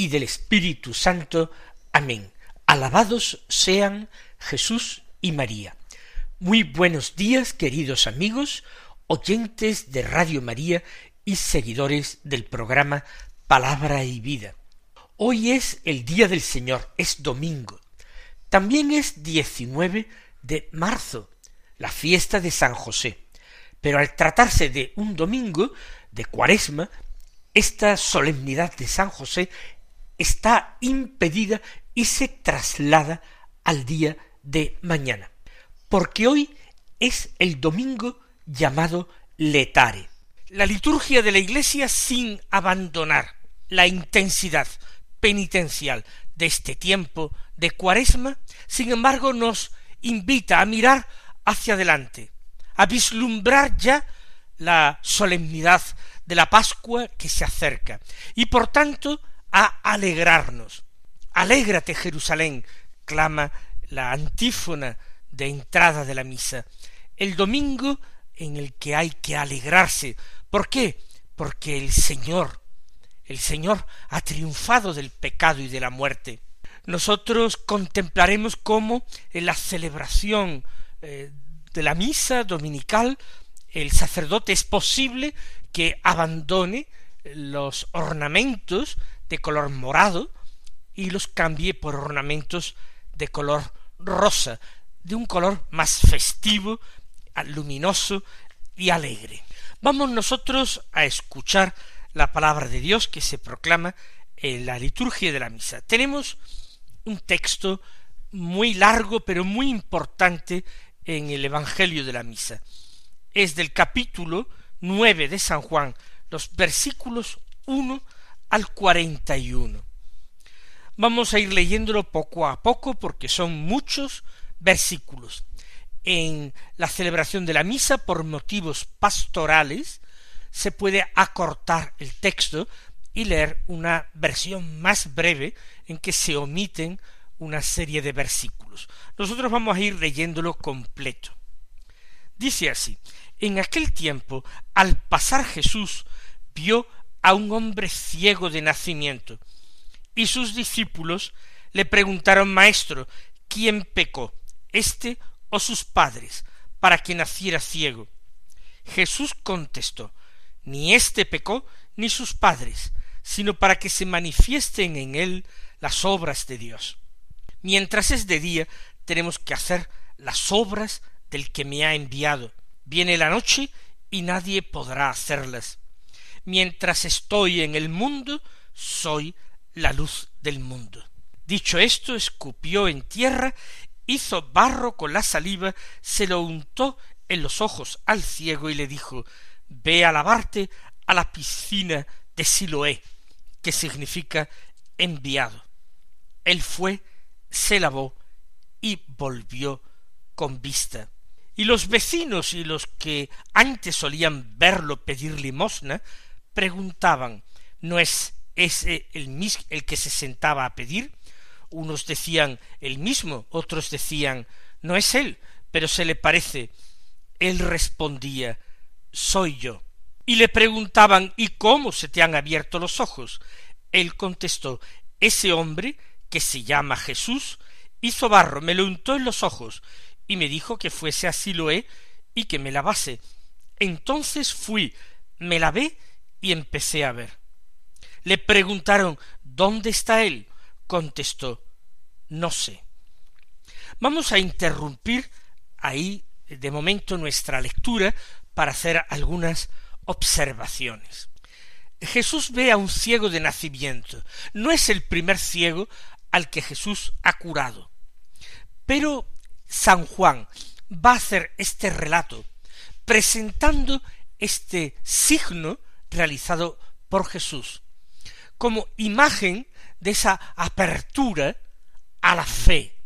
y del Espíritu Santo. Amén. Alabados sean Jesús y María. Muy buenos días, queridos amigos, oyentes de Radio María y seguidores del programa Palabra y Vida. Hoy es el Día del Señor, es domingo. También es 19 de marzo, la fiesta de San José. Pero al tratarse de un domingo de cuaresma, esta solemnidad de San José está impedida y se traslada al día de mañana, porque hoy es el domingo llamado letare. La liturgia de la Iglesia sin abandonar la intensidad penitencial de este tiempo de cuaresma, sin embargo nos invita a mirar hacia adelante, a vislumbrar ya la solemnidad de la Pascua que se acerca, y por tanto a alegrarnos. Alégrate, Jerusalén, clama la antífona de entrada de la misa. El domingo en el que hay que alegrarse. ¿Por qué? Porque el Señor, el Señor ha triunfado del pecado y de la muerte. Nosotros contemplaremos cómo en la celebración eh, de la misa dominical el sacerdote es posible que abandone los ornamentos de color morado y los cambie por ornamentos de color rosa, de un color más festivo, luminoso y alegre. Vamos nosotros a escuchar la palabra de Dios que se proclama en la liturgia de la misa. Tenemos un texto muy largo pero muy importante en el Evangelio de la misa. Es del capítulo nueve de San Juan, los versículos uno al cuarenta y uno. Vamos a ir leyéndolo poco a poco porque son muchos versículos. En la celebración de la misa por motivos pastorales se puede acortar el texto y leer una versión más breve en que se omiten una serie de versículos. Nosotros vamos a ir leyéndolo completo. Dice así, en aquel tiempo, al pasar Jesús, vio a un hombre ciego de nacimiento. Y sus discípulos le preguntaron, Maestro, ¿quién pecó, éste o sus padres, para que naciera ciego? Jesús contestó, Ni éste pecó, ni sus padres, sino para que se manifiesten en él las obras de Dios. Mientras es de día, tenemos que hacer las obras del que me ha enviado. Viene la noche y nadie podrá hacerlas mientras estoy en el mundo, soy la luz del mundo. Dicho esto, escupió en tierra, hizo barro con la saliva, se lo untó en los ojos al ciego y le dijo Ve a lavarte a la piscina de Siloé, que significa enviado. Él fue, se lavó y volvió con vista. Y los vecinos y los que antes solían verlo pedir limosna preguntaban ¿No es ese el, el que se sentaba a pedir? Unos decían el mismo, otros decían No es él, pero se le parece. Él respondía Soy yo. Y le preguntaban ¿Y cómo se te han abierto los ojos? Él contestó Ese hombre, que se llama Jesús, hizo barro, me lo untó en los ojos, y me dijo que fuese a Siloé y que me lavase. Entonces fui, me lavé y empecé a ver. Le preguntaron ¿Dónde está él? contestó No sé. Vamos a interrumpir ahí de momento nuestra lectura para hacer algunas observaciones. Jesús ve a un ciego de nacimiento. No es el primer ciego al que Jesús ha curado. Pero San Juan va a hacer este relato presentando este signo realizado por Jesús, como imagen de esa apertura a la fe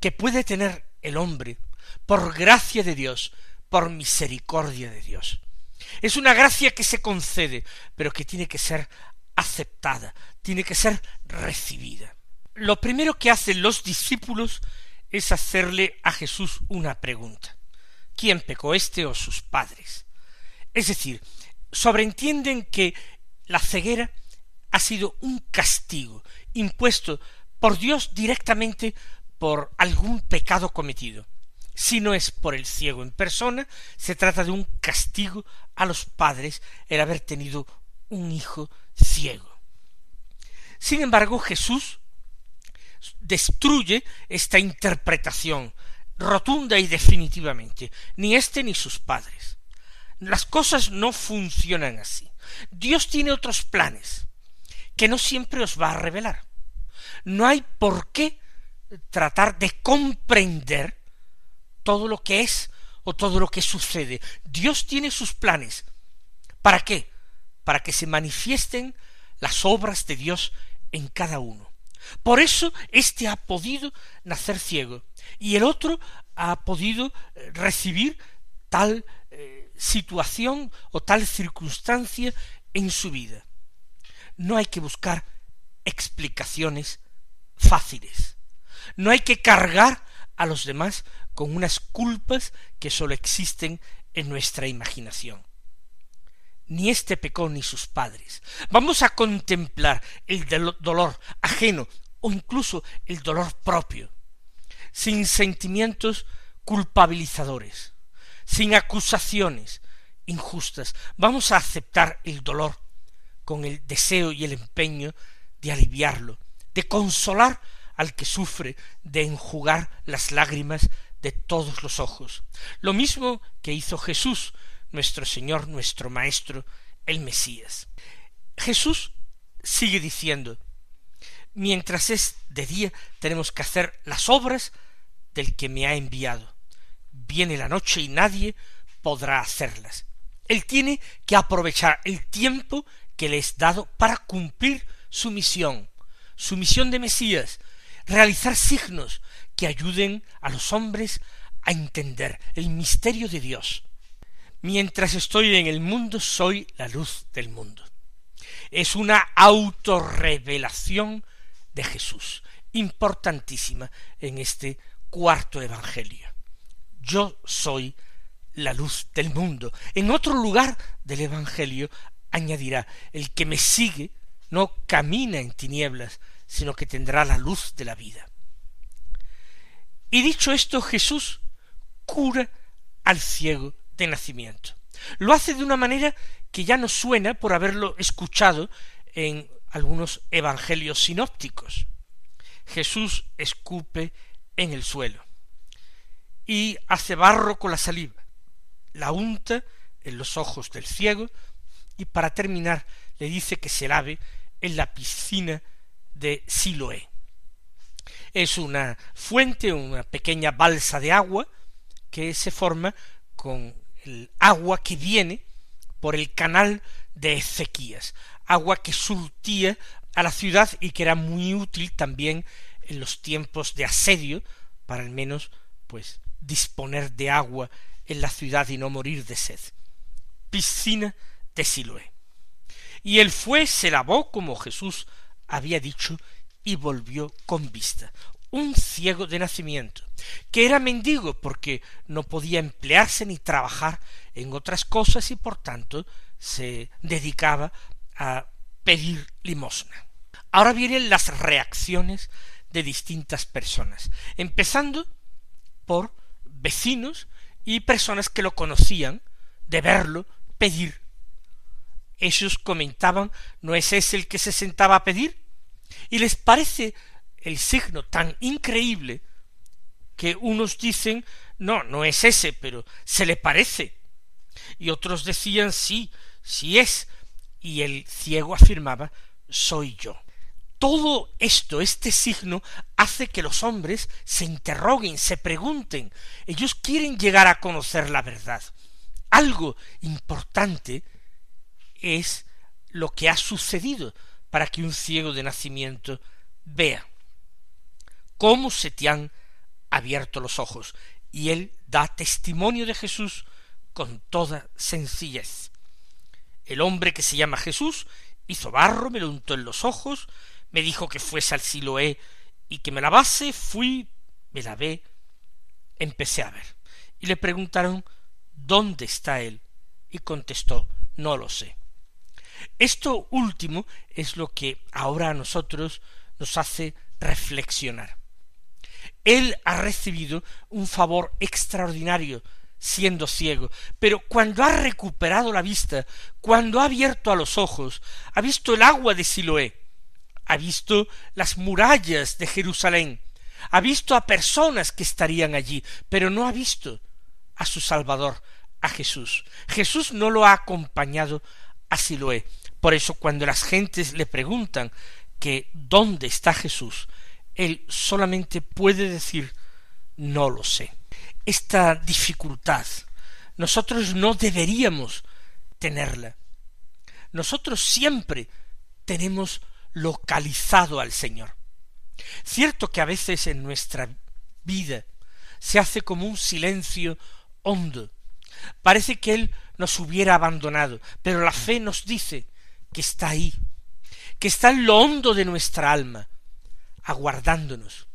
que puede tener el hombre por gracia de Dios, por misericordia de Dios. Es una gracia que se concede, pero que tiene que ser aceptada, tiene que ser recibida. Lo primero que hacen los discípulos es hacerle a Jesús una pregunta. ¿Quién pecó este o sus padres? Es decir, sobreentienden que la ceguera ha sido un castigo impuesto por Dios directamente por algún pecado cometido. Si no es por el ciego en persona, se trata de un castigo a los padres el haber tenido un hijo ciego. Sin embargo, Jesús destruye esta interpretación rotunda y definitivamente, ni éste ni sus padres. Las cosas no funcionan así. Dios tiene otros planes que no siempre os va a revelar. No hay por qué tratar de comprender todo lo que es o todo lo que sucede. Dios tiene sus planes. ¿Para qué? Para que se manifiesten las obras de Dios en cada uno. Por eso éste ha podido nacer ciego y el otro ha podido recibir tal situación o tal circunstancia en su vida. No hay que buscar explicaciones fáciles. No hay que cargar a los demás con unas culpas que sólo existen en nuestra imaginación. Ni este pecó ni sus padres. Vamos a contemplar el dolor ajeno o incluso el dolor propio, sin sentimientos culpabilizadores, sin acusaciones injustas. Vamos a aceptar el dolor con el deseo y el empeño de aliviarlo, de consolar al que sufre, de enjugar las lágrimas de todos los ojos. Lo mismo que hizo Jesús, nuestro Señor, nuestro Maestro, el Mesías. Jesús sigue diciendo, mientras es de día tenemos que hacer las obras del que me ha enviado. Viene la noche y nadie podrá hacerlas. Él tiene que aprovechar el tiempo que le es dado para cumplir su misión, su misión de Mesías, realizar signos que ayuden a los hombres a entender el misterio de Dios. Mientras estoy en el mundo soy la luz del mundo. Es una autorrevelación de Jesús, importantísima en este cuarto Evangelio. Yo soy la luz del mundo. En otro lugar del Evangelio añadirá, el que me sigue no camina en tinieblas, sino que tendrá la luz de la vida. Y dicho esto, Jesús cura al ciego de nacimiento. Lo hace de una manera que ya no suena por haberlo escuchado en algunos evangelios sinópticos. Jesús escupe en el suelo y hace barro con la saliva, la unta en los ojos del ciego y para terminar le dice que se lave en la piscina de Siloé. Es una fuente, una pequeña balsa de agua que se forma con el agua que viene por el canal de Ezequías, agua que surtía a la ciudad y que era muy útil también en los tiempos de asedio para al menos pues disponer de agua en la ciudad y no morir de sed. Piscina de Siloé. Y él fue, se lavó como Jesús había dicho, y volvió con vista. Un ciego de nacimiento, que era mendigo porque no podía emplearse ni trabajar en otras cosas y por tanto se dedicaba a pedir limosna. Ahora vienen las reacciones de distintas personas, empezando por vecinos y personas que lo conocían, de verlo pedir ellos comentaban, ¿no es ese el que se sentaba a pedir? Y les parece el signo tan increíble que unos dicen, no, no es ese, pero se le parece. Y otros decían, sí, sí es. Y el ciego afirmaba, soy yo. Todo esto, este signo, hace que los hombres se interroguen, se pregunten. Ellos quieren llegar a conocer la verdad. Algo importante es lo que ha sucedido para que un ciego de nacimiento vea. ¿Cómo se te han abierto los ojos? Y él da testimonio de Jesús con toda sencillez. El hombre que se llama Jesús hizo barro, me lo untó en los ojos, me dijo que fuese al Siloé y que me lavase, fui, me lavé, empecé a ver. Y le preguntaron ¿Dónde está él? Y contestó No lo sé. Esto último es lo que ahora a nosotros nos hace reflexionar. Él ha recibido un favor extraordinario siendo ciego, pero cuando ha recuperado la vista, cuando ha abierto a los ojos, ha visto el agua de Siloé, ha visto las murallas de Jerusalén, ha visto a personas que estarían allí, pero no ha visto a su Salvador, a Jesús. Jesús no lo ha acompañado a Siloé. Por eso cuando las gentes le preguntan que dónde está Jesús, él solamente puede decir no lo sé. Esta dificultad nosotros no deberíamos tenerla. Nosotros siempre tenemos localizado al Señor. Cierto que a veces en nuestra vida se hace como un silencio hondo. Parece que Él nos hubiera abandonado, pero la fe nos dice que está ahí, que está en lo hondo de nuestra alma, aguardándonos,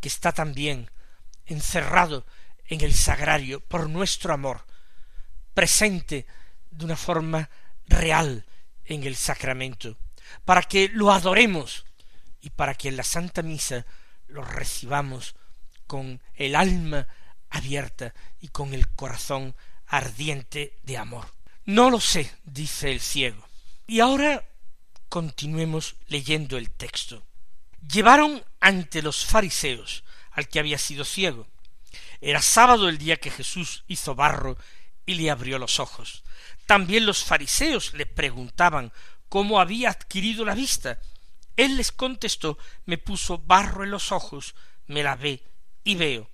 que está también encerrado en el sagrario por nuestro amor, presente de una forma real en el sacramento, para que lo adoremos y para que en la Santa Misa lo recibamos con el alma abierta y con el corazón ardiente de amor. No lo sé, dice el ciego. Y ahora continuemos leyendo el texto. Llevaron ante los fariseos al que había sido ciego. Era sábado el día que Jesús hizo barro y le abrió los ojos. También los fariseos le preguntaban cómo había adquirido la vista. Él les contestó me puso barro en los ojos, me lavé y veo.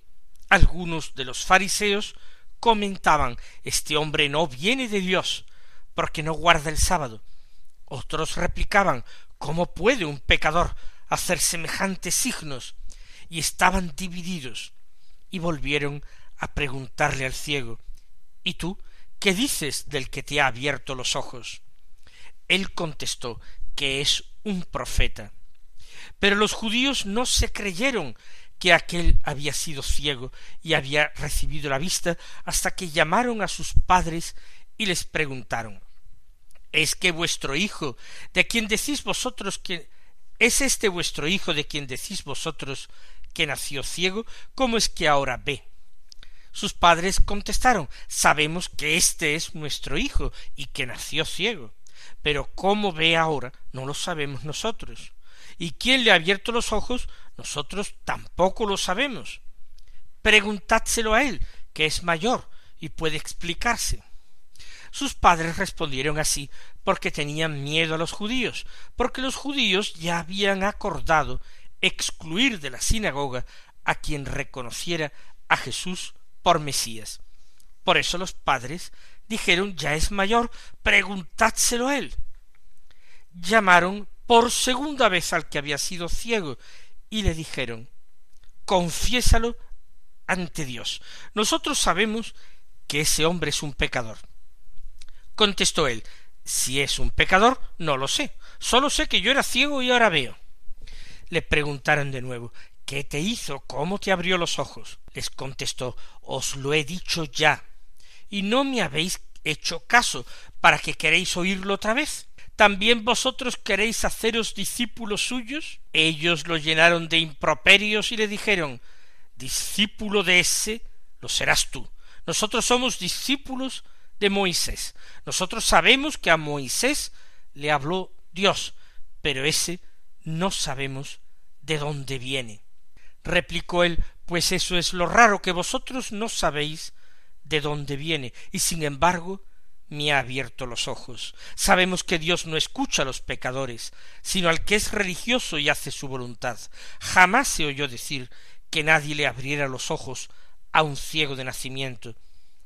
Algunos de los fariseos comentaban este hombre no viene de Dios, porque no guarda el sábado. Otros replicaban ¿Cómo puede un pecador hacer semejantes signos? y estaban divididos, y volvieron a preguntarle al ciego ¿Y tú qué dices del que te ha abierto los ojos? Él contestó que es un profeta. Pero los judíos no se creyeron que aquel había sido ciego y había recibido la vista hasta que llamaron a sus padres y les preguntaron ¿Es que vuestro hijo, de quien decís vosotros que es este vuestro hijo de quien decís vosotros que nació ciego, cómo es que ahora ve? Sus padres contestaron Sabemos que este es nuestro hijo y que nació ciego, pero cómo ve ahora no lo sabemos nosotros. ¿Y quién le ha abierto los ojos? Nosotros tampoco lo sabemos. Preguntádselo a él, que es mayor y puede explicarse. Sus padres respondieron así porque tenían miedo a los judíos, porque los judíos ya habían acordado excluir de la sinagoga a quien reconociera a Jesús por Mesías. Por eso los padres dijeron ya es mayor, preguntádselo a él. Llamaron por segunda vez al que había sido ciego y le dijeron confiésalo ante Dios. Nosotros sabemos que ese hombre es un pecador. Contestó él si es un pecador, no lo sé. Solo sé que yo era ciego y ahora veo. Le preguntaron de nuevo ¿Qué te hizo? ¿Cómo te abrió los ojos? Les contestó Os lo he dicho ya. Y no me habéis hecho caso, ¿para que queréis oírlo otra vez? ¿También vosotros queréis haceros discípulos suyos? Ellos lo llenaron de improperios y le dijeron Discípulo de ese lo serás tú. Nosotros somos discípulos de Moisés. Nosotros sabemos que a Moisés le habló Dios, pero ese no sabemos de dónde viene. Replicó él, pues eso es lo raro, que vosotros no sabéis de dónde viene, y sin embargo me ha abierto los ojos. Sabemos que Dios no escucha a los pecadores, sino al que es religioso y hace su voluntad. Jamás se oyó decir que nadie le abriera los ojos a un ciego de nacimiento.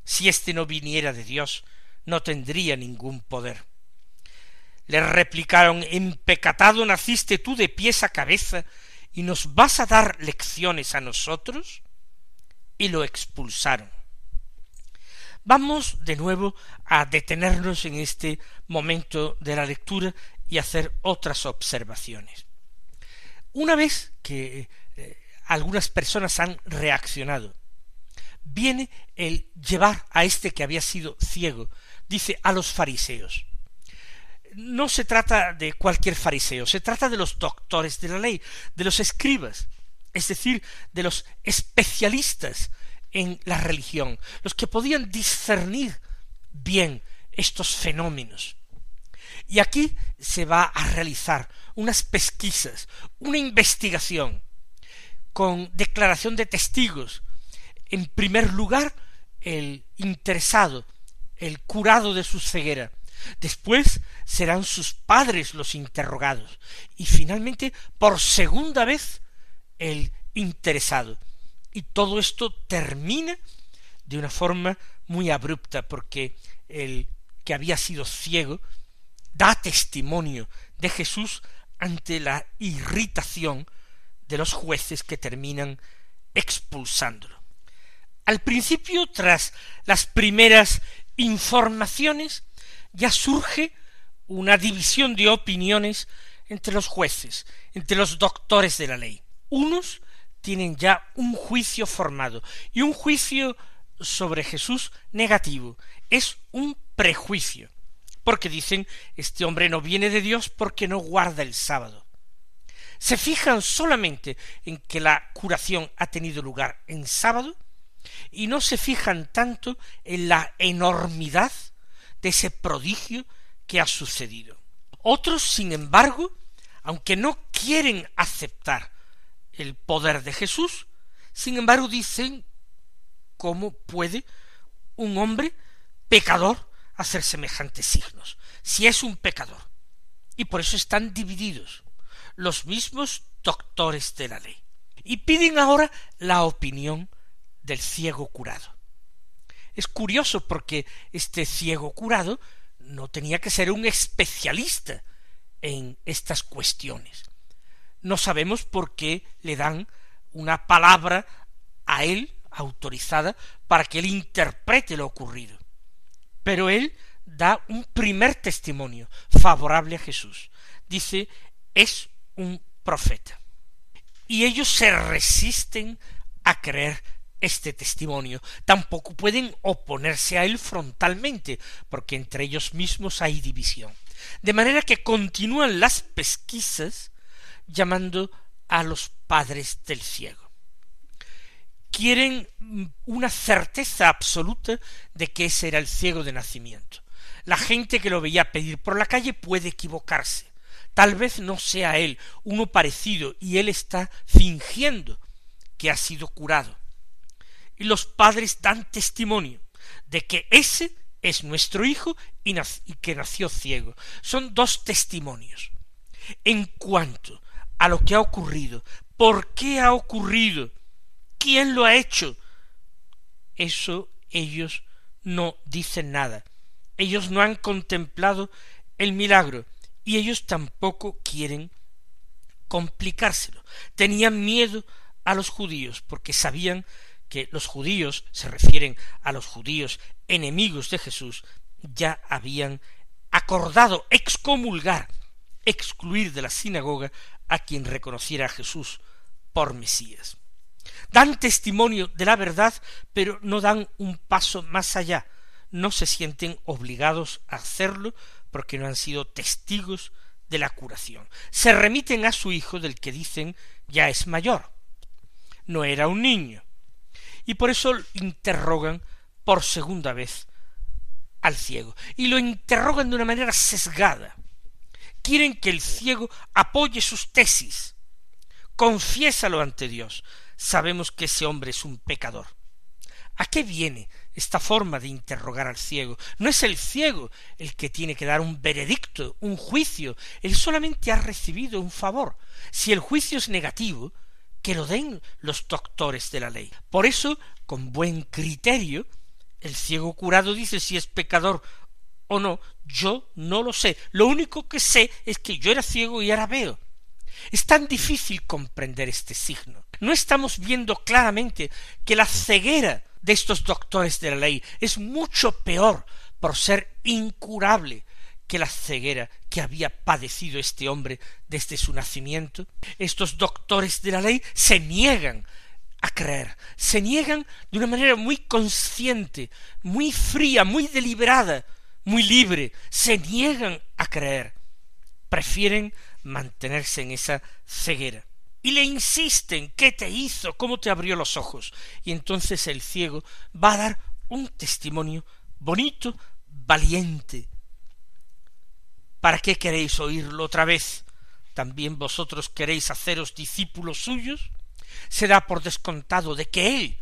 Si éste no viniera de Dios, no tendría ningún poder. le replicaron empecatado naciste tú de pies a cabeza y nos vas a dar lecciones a nosotros y lo expulsaron. Vamos de nuevo a detenernos en este momento de la lectura y hacer otras observaciones. Una vez que eh, algunas personas han reaccionado, viene el llevar a este que había sido ciego, dice a los fariseos. No se trata de cualquier fariseo, se trata de los doctores de la ley, de los escribas, es decir, de los especialistas en la religión, los que podían discernir bien estos fenómenos. Y aquí se va a realizar unas pesquisas, una investigación, con declaración de testigos. En primer lugar, el interesado, el curado de su ceguera. Después serán sus padres los interrogados. Y finalmente, por segunda vez, el interesado. Y todo esto termina de una forma muy abrupta, porque el que había sido ciego da testimonio de Jesús ante la irritación de los jueces que terminan expulsándolo. Al principio, tras las primeras informaciones, ya surge una división de opiniones entre los jueces, entre los doctores de la ley. Unos tienen ya un juicio formado y un juicio sobre Jesús negativo. Es un prejuicio, porque dicen este hombre no viene de Dios porque no guarda el sábado. Se fijan solamente en que la curación ha tenido lugar en sábado y no se fijan tanto en la enormidad de ese prodigio que ha sucedido. Otros, sin embargo, aunque no quieren aceptar el poder de Jesús, sin embargo dicen cómo puede un hombre pecador hacer semejantes signos, si es un pecador. Y por eso están divididos los mismos doctores de la ley. Y piden ahora la opinión del ciego curado. Es curioso porque este ciego curado no tenía que ser un especialista en estas cuestiones no sabemos por qué le dan una palabra a él autorizada para que él interprete lo ocurrido. Pero él da un primer testimonio favorable a Jesús. Dice, es un profeta. Y ellos se resisten a creer este testimonio. Tampoco pueden oponerse a él frontalmente, porque entre ellos mismos hay división. De manera que continúan las pesquisas llamando a los padres del ciego. Quieren una certeza absoluta de que ese era el ciego de nacimiento. La gente que lo veía pedir por la calle puede equivocarse. Tal vez no sea él, uno parecido, y él está fingiendo que ha sido curado. Y los padres dan testimonio de que ese es nuestro hijo y, y que nació ciego. Son dos testimonios. En cuanto a lo que ha ocurrido. ¿Por qué ha ocurrido? ¿Quién lo ha hecho? Eso ellos no dicen nada. Ellos no han contemplado el milagro y ellos tampoco quieren complicárselo. Tenían miedo a los judíos porque sabían que los judíos se refieren a los judíos enemigos de Jesús ya habían acordado excomulgar, excluir de la sinagoga a quien reconociera a Jesús por Mesías. Dan testimonio de la verdad, pero no dan un paso más allá, no se sienten obligados a hacerlo porque no han sido testigos de la curación. Se remiten a su hijo del que dicen ya es mayor. No era un niño. Y por eso interrogan por segunda vez al ciego. Y lo interrogan de una manera sesgada quieren que el ciego apoye sus tesis. Confiésalo ante Dios. Sabemos que ese hombre es un pecador. ¿A qué viene esta forma de interrogar al ciego? No es el ciego el que tiene que dar un veredicto, un juicio. Él solamente ha recibido un favor. Si el juicio es negativo, que lo den los doctores de la ley. Por eso, con buen criterio, el ciego curado dice si es pecador o no, yo no lo sé. Lo único que sé es que yo era ciego y ahora veo. Es tan difícil comprender este signo. No estamos viendo claramente que la ceguera de estos doctores de la ley es mucho peor por ser incurable que la ceguera que había padecido este hombre desde su nacimiento. Estos doctores de la ley se niegan a creer, se niegan de una manera muy consciente, muy fría, muy deliberada, muy libre, se niegan a creer, prefieren mantenerse en esa ceguera. Y le insisten, ¿qué te hizo? ¿Cómo te abrió los ojos? Y entonces el ciego va a dar un testimonio bonito, valiente. ¿Para qué queréis oírlo otra vez? ¿También vosotros queréis haceros discípulos suyos? Se da por descontado de que Él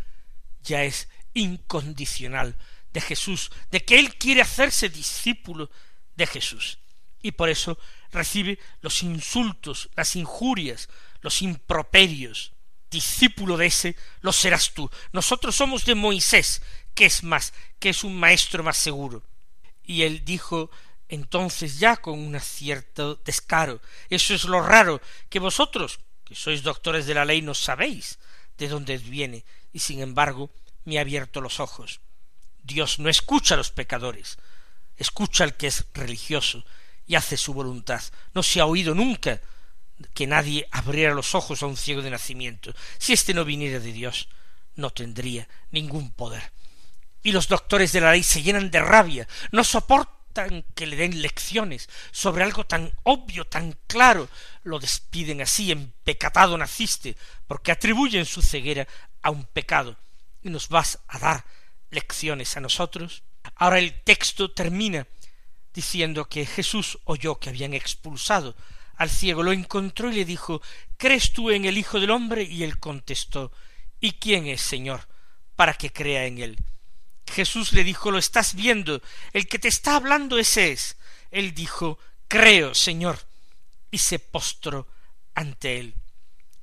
ya es incondicional de Jesús, de que Él quiere hacerse discípulo de Jesús. Y por eso recibe los insultos, las injurias, los improperios. Discípulo de ese lo serás tú. Nosotros somos de Moisés, que es más, que es un maestro más seguro. Y él dijo entonces ya con un cierto descaro, eso es lo raro, que vosotros, que sois doctores de la ley, no sabéis de dónde viene, y sin embargo me ha abierto los ojos. Dios no escucha a los pecadores, escucha al que es religioso y hace su voluntad. No se ha oído nunca que nadie abriera los ojos a un ciego de nacimiento. Si éste no viniera de Dios, no tendría ningún poder. Y los doctores de la ley se llenan de rabia, no soportan que le den lecciones sobre algo tan obvio, tan claro, lo despiden así, en pecatado naciste, porque atribuyen su ceguera a un pecado, y nos vas a dar lecciones a nosotros. Ahora el texto termina diciendo que Jesús oyó que habían expulsado al ciego, lo encontró y le dijo ¿Crees tú en el Hijo del hombre? y él contestó ¿Y quién es, Señor, para que crea en él? Jesús le dijo Lo estás viendo, el que te está hablando ese es. Él dijo Creo, Señor, y se postró ante él.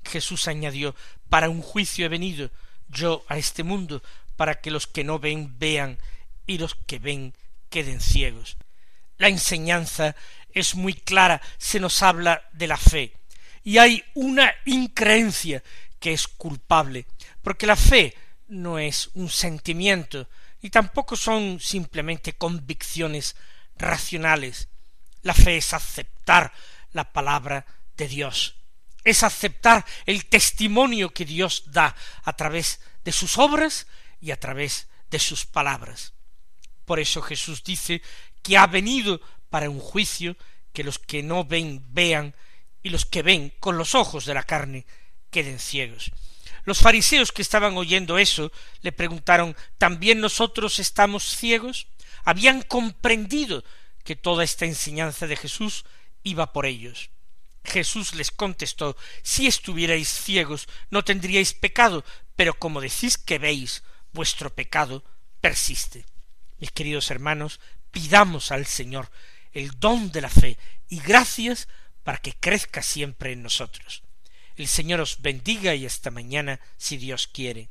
Jesús añadió Para un juicio he venido yo a este mundo, para que los que no ven vean y los que ven queden ciegos. La enseñanza es muy clara, se nos habla de la fe. Y hay una increencia que es culpable, porque la fe no es un sentimiento, y tampoco son simplemente convicciones racionales. La fe es aceptar la palabra de Dios, es aceptar el testimonio que Dios da a través de sus obras y a través de sus palabras. Por eso Jesús dice que ha venido para un juicio que los que no ven vean y los que ven con los ojos de la carne queden ciegos. Los fariseos que estaban oyendo eso le preguntaron ¿también nosotros estamos ciegos? Habían comprendido que toda esta enseñanza de Jesús iba por ellos. Jesús les contestó Si estuvierais ciegos no tendríais pecado, pero como decís que veis, vuestro pecado persiste. Mis queridos hermanos, pidamos al Señor el don de la fe y gracias para que crezca siempre en nosotros. El Señor os bendiga y hasta mañana si Dios quiere.